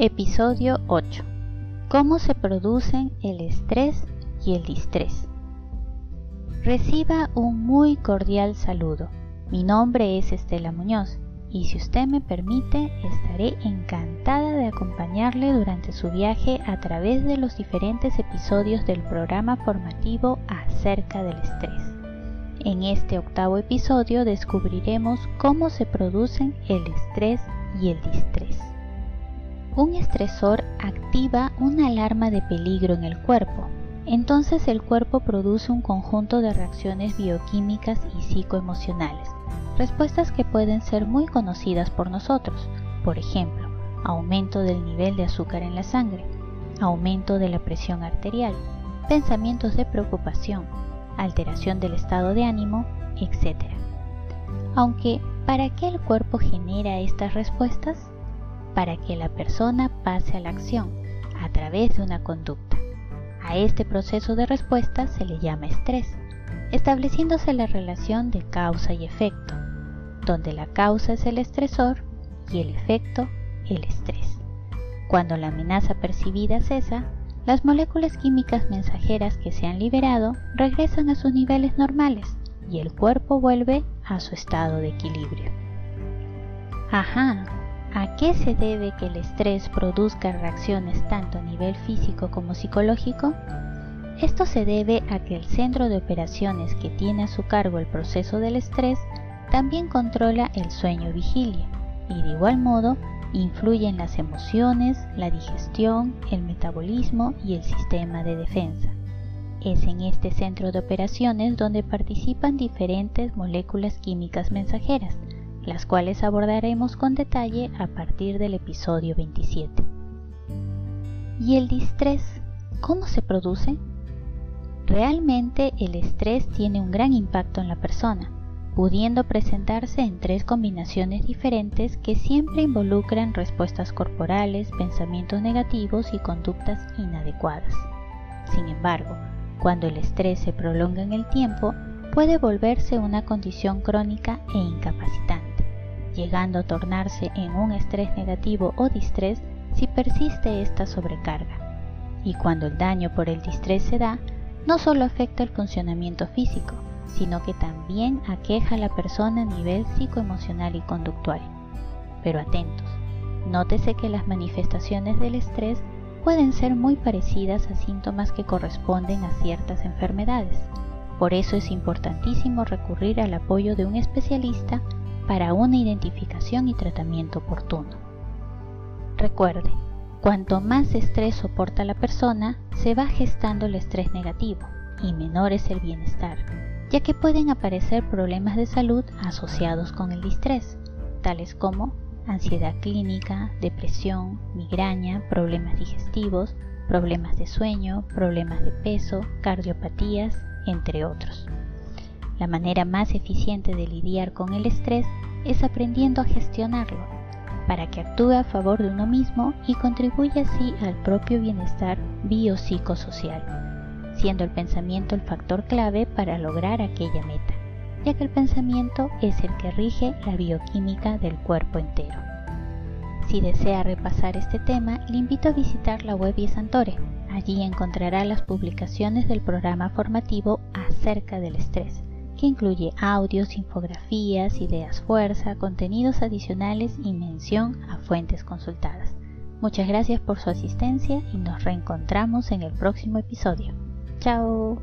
Episodio 8. ¿Cómo se producen el estrés y el distrés? Reciba un muy cordial saludo. Mi nombre es Estela Muñoz y si usted me permite estaré encantada de acompañarle durante su viaje a través de los diferentes episodios del programa formativo acerca del estrés. En este octavo episodio descubriremos cómo se producen el estrés y el distrés. Un estresor activa una alarma de peligro en el cuerpo. Entonces el cuerpo produce un conjunto de reacciones bioquímicas y psicoemocionales, respuestas que pueden ser muy conocidas por nosotros. Por ejemplo, aumento del nivel de azúcar en la sangre, aumento de la presión arterial, pensamientos de preocupación, alteración del estado de ánimo, etc. Aunque, ¿para qué el cuerpo genera estas respuestas? para que la persona pase a la acción a través de una conducta. A este proceso de respuesta se le llama estrés, estableciéndose la relación de causa y efecto, donde la causa es el estresor y el efecto el estrés. Cuando la amenaza percibida cesa, las moléculas químicas mensajeras que se han liberado regresan a sus niveles normales y el cuerpo vuelve a su estado de equilibrio. Ajá, ¿A qué se debe que el estrés produzca reacciones tanto a nivel físico como psicológico? Esto se debe a que el centro de operaciones que tiene a su cargo el proceso del estrés también controla el sueño vigilia y de igual modo influye en las emociones, la digestión, el metabolismo y el sistema de defensa. Es en este centro de operaciones donde participan diferentes moléculas químicas mensajeras, las cuales abordaremos con detalle a partir del episodio 27. ¿Y el distrés? ¿Cómo se produce? Realmente el estrés tiene un gran impacto en la persona, pudiendo presentarse en tres combinaciones diferentes que siempre involucran respuestas corporales, pensamientos negativos y conductas inadecuadas. Sin embargo, cuando el estrés se prolonga en el tiempo, puede volverse una condición crónica e incapacitante llegando a tornarse en un estrés negativo o distrés si persiste esta sobrecarga. Y cuando el daño por el distrés se da, no solo afecta el funcionamiento físico, sino que también aqueja a la persona a nivel psicoemocional y conductual. Pero atentos, nótese que las manifestaciones del estrés pueden ser muy parecidas a síntomas que corresponden a ciertas enfermedades. Por eso es importantísimo recurrir al apoyo de un especialista para una identificación y tratamiento oportuno. Recuerde, cuanto más estrés soporta la persona, se va gestando el estrés negativo y menor es el bienestar, ya que pueden aparecer problemas de salud asociados con el distrés, tales como ansiedad clínica, depresión, migraña, problemas digestivos, problemas de sueño, problemas de peso, cardiopatías, entre otros. La manera más eficiente de lidiar con el estrés es aprendiendo a gestionarlo, para que actúe a favor de uno mismo y contribuya así al propio bienestar biopsicosocial, siendo el pensamiento el factor clave para lograr aquella meta, ya que el pensamiento es el que rige la bioquímica del cuerpo entero. Si desea repasar este tema, le invito a visitar la web Santore. Allí encontrará las publicaciones del programa formativo acerca del estrés que incluye audios, infografías, ideas fuerza, contenidos adicionales y mención a fuentes consultadas. Muchas gracias por su asistencia y nos reencontramos en el próximo episodio. Chao.